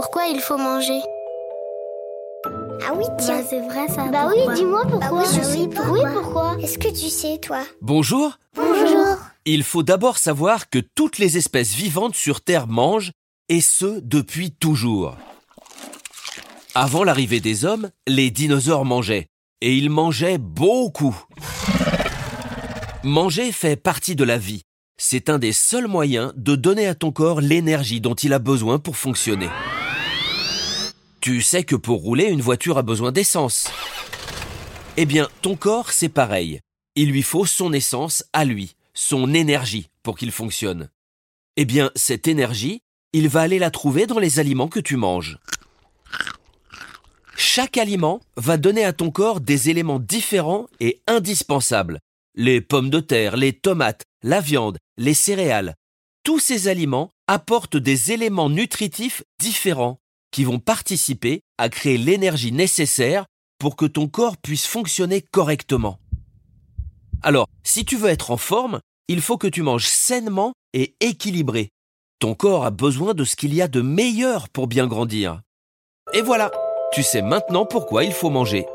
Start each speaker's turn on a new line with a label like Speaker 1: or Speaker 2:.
Speaker 1: pourquoi il faut manger
Speaker 2: Ah oui, tiens.
Speaker 1: Bah, c'est vrai ça.
Speaker 2: Bah oui, dis-moi pourquoi.
Speaker 1: Bah oui, je sais pourquoi.
Speaker 2: Oui, pourquoi Est-ce que tu sais, toi
Speaker 3: Bonjour
Speaker 2: Bonjour.
Speaker 3: Il faut d'abord savoir que toutes les espèces vivantes sur Terre mangent, et ce depuis toujours. Avant l'arrivée des hommes, les dinosaures mangeaient, et ils mangeaient beaucoup. Manger fait partie de la vie. C'est un des seuls moyens de donner à ton corps l'énergie dont il a besoin pour fonctionner. Tu sais que pour rouler, une voiture a besoin d'essence. Eh bien, ton corps, c'est pareil. Il lui faut son essence à lui, son énergie pour qu'il fonctionne. Eh bien, cette énergie, il va aller la trouver dans les aliments que tu manges. Chaque aliment va donner à ton corps des éléments différents et indispensables. Les pommes de terre, les tomates, la viande, les céréales. Tous ces aliments apportent des éléments nutritifs différents qui vont participer à créer l'énergie nécessaire pour que ton corps puisse fonctionner correctement. Alors, si tu veux être en forme, il faut que tu manges sainement et équilibré. Ton corps a besoin de ce qu'il y a de meilleur pour bien grandir. Et voilà, tu sais maintenant pourquoi il faut manger.